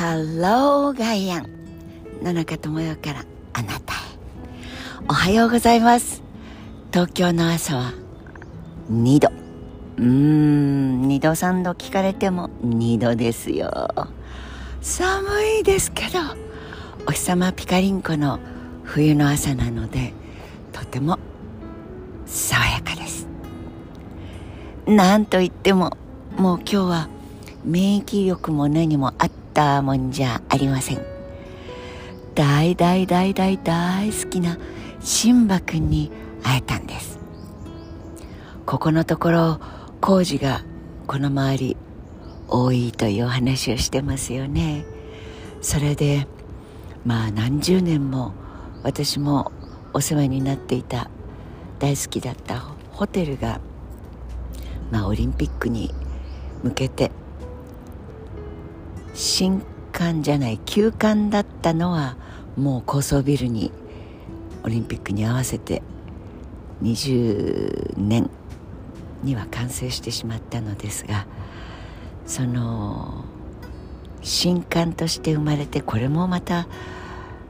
ハローガイアン野中智代からあなたへ。おはようございます。東京の朝は2度。うーん2度3度聞かれても2度ですよ。寒いですけどお日様ピカリンコの冬の朝なのでとても爽やかです。なんといってももう今日は免疫力も何もあったもんじゃありません。大大大大大好きなシンバくんに会えたんです。ここのところ工事がこの周り多いという話をしてますよね。それでまあ何十年も私もお世話になっていた大好きだったホテルが、まあ、オリンピックに向けて新館じゃない休館だったのはもう高層ビルにオリンピックに合わせて20年には完成してしまったのですがその新館として生まれてこれもまた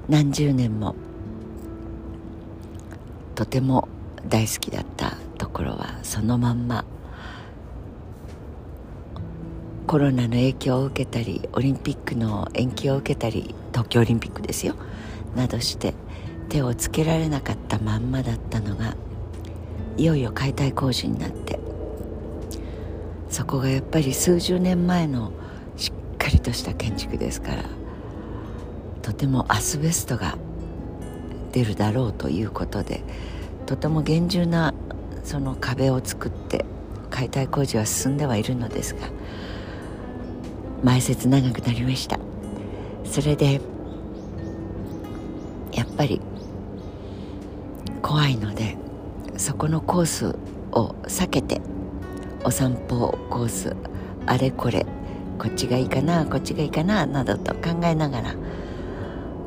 何十年もとても大好きだったところはそのまんまコロナの影響を受けたりオリンピックの延期を受けたり東京オリンピックですよ。などして手をつけられなかったまんまだったのがいよいよ解体工事になって。そこがやっぱり数十年前のしっかりとした建築ですからとてもアスベストが出るだろうということでとても厳重なその壁を作って解体工事は進んではいるのですが前説長くなりました。それでやっぱり怖いのでそこのコースを避けてお散歩コースあれこれこっちがいいかなこっちがいいかななどと考えながら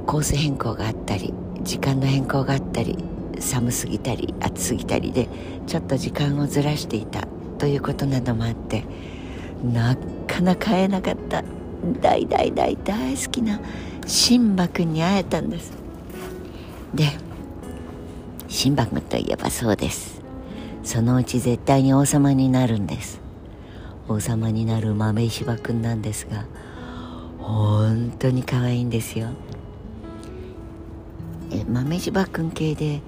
コース変更があったり時間の変更があったり寒すぎたり暑すぎたりでちょっと時間をずらしていたということなどもあってなかなか会えなかった。大大大大好きなシンバ君に会えたんです。でシンバ君といえばそうです。そのうち絶対に王様になるんです。王様になる豆石場君なんですが本当に可愛いんですよ。え豆柴君系で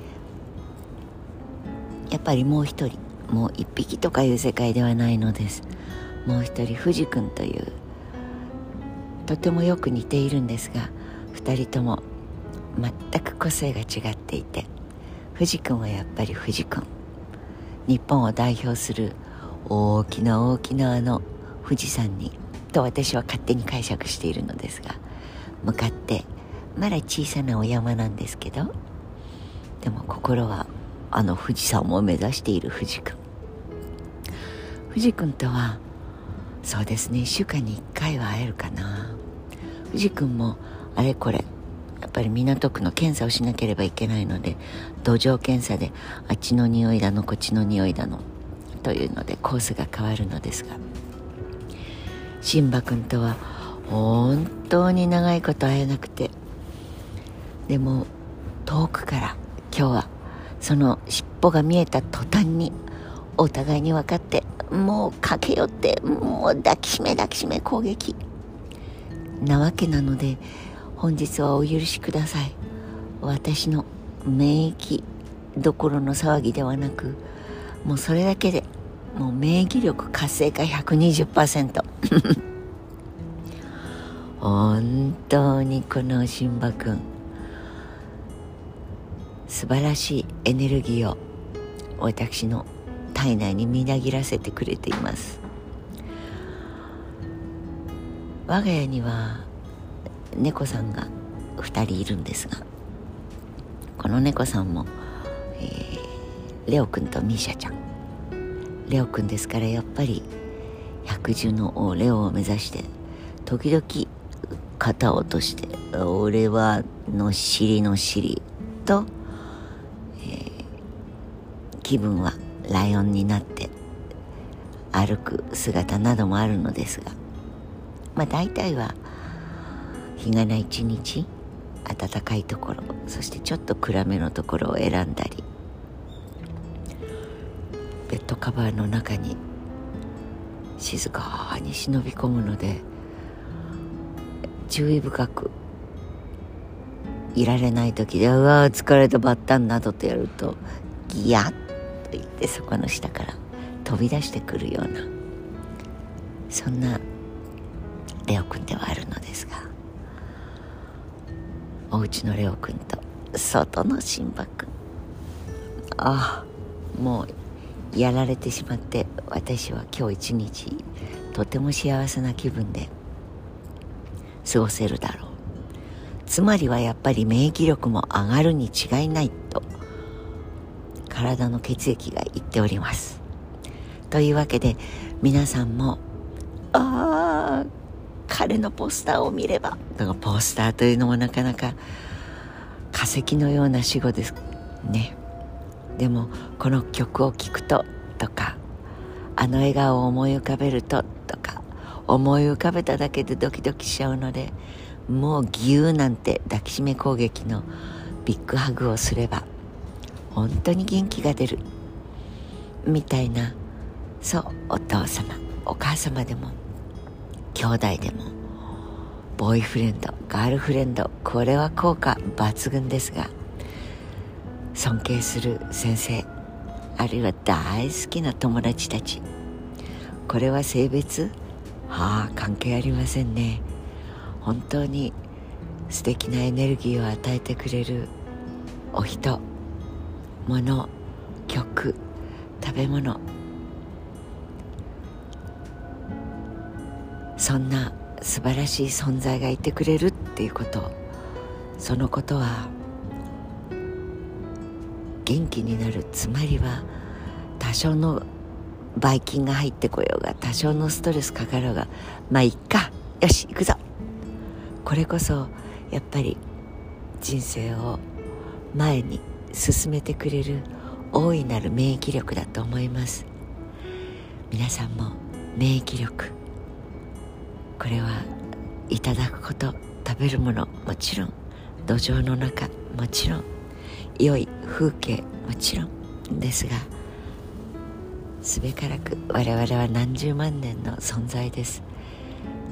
やっぱりもう一人もう一匹とかいう世界ではないのです。もう一人藤君というとてもよく似ているんですが二人とも全く個性が違っていて藤君はやっぱり藤君。日本を代表する大きな大きなあの富士山にと私は勝手に解釈しているのですが向かってまだ小さなお山なんですけどでも心はあの富士山を目指している藤君。藤君とはそうですね。1週間に1回は会えるかな。藤君もあれこれやっぱり港区の検査をしなければいけないので土壌検査であっちの匂いだのこっちの匂いだのというのでコースが変わるのですが。シンバ君とは本当に長いこと会えなくて。でも遠くから今日はその尻尾が見えた途端にお互いに分かってもう駆け寄ってもう抱きしめ抱きしめ攻撃。なわけなので本日はお許しください。私の免疫どころの騒ぎではなくもうそれだけでもう免疫力活性化120% 本当にこのシンバ君素晴らしいエネルギーを私の体内にみなぎらせてくれています。我が家には猫さんが2人いるんですがこの猫さんも、えー、レオくんとミーシャちゃん。レオくんですからやっぱり百獣の王レオを目指して時々肩を落として「俺はのっしりのっしり」と、えー、気分はライオンになって歩く姿などもあるのですがまあ大体は日がな一日暖かいところそしてちょっと暗めのところを選んだりベッドカバーの中に静かに忍び込むので注意深くいられない時で「うわ疲れたバッタン」などとやるとギヤッと言ってそこの下から飛び出してくるようなそんなレオくんではあるのですがお家のレオくんと外のシンバくんああもうやられてしまって私は今日一日とても幸せな気分で過ごせるだろう。つまりはやっぱり免疫力も上がるに違いないと。体の血液が言っております。というわけで皆さんもああ彼のポスターを見れば。だかポスターというのもなかなか化石のような死後です。ね。でもこの曲を聴くととかあの笑顔を思い浮かべるととか思い浮かべただけでドキドキしちゃうのでもうギューなんて抱きしめ攻撃のビッグハグをすれば本当に元気が出る。みたいな。そうお父様。お母様でも。兄弟でも。ボーイフレンドガールフレンド。これは効果抜群ですが。尊敬する先生。あるいは大好きな友達たち。これは性別？はあ関係ありませんね。本当に素敵なエネルギーを与えてくれるお人。物曲食べ物。そんな素晴らしい存在がいてくれるっていうこと。そのことは元気になる。つまりは多少のばい菌が入ってこようが多少のストレスかかろうがまあいっか。よし行くぞ。これこそやっぱり人生を前に進めてくれる大いなる免疫力だと思います。皆さんも免疫力これはいただくこと食べるものもちろん土壌の中もちろん良い風景もちろんですがすべからく我々は何十万年の存在です。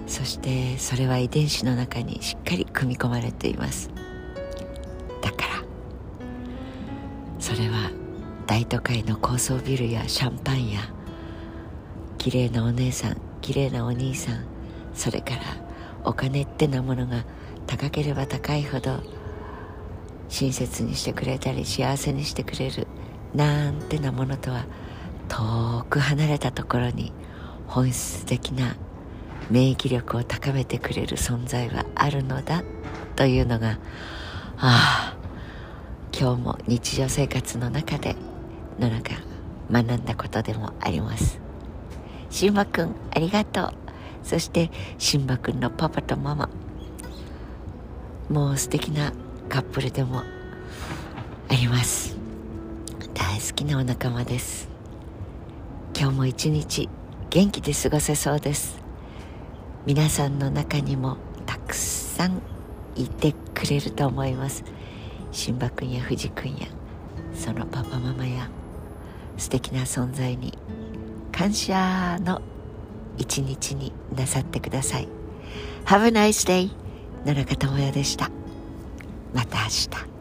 そしてそれは遺伝子の中にしっかり組み込まれています。それは大都会の高層ビルやシャンパンや綺麗なお姉さん綺麗なお兄さんそれからお金ってなものが高ければ高いほど親切にしてくれたり幸せにしてくれるなんてなものとは遠く離れたところに本質的な免疫力を高めてくれる存在はあるのだというのがああ今日も日常生活の中での中学んだことでもあります。しんばくんありがとう。そしてシンバくんのパパとママ。もう素敵なカップルでもあります。大好きなお仲間です。今日も一日元気で過ごせそうです。皆さんの中にもたくさんいてくれると思います。新馬くんや藤くんやそのパパママや素敵な存在に感謝の一日になさってください。Have a nice day 野中智也でした。また明日。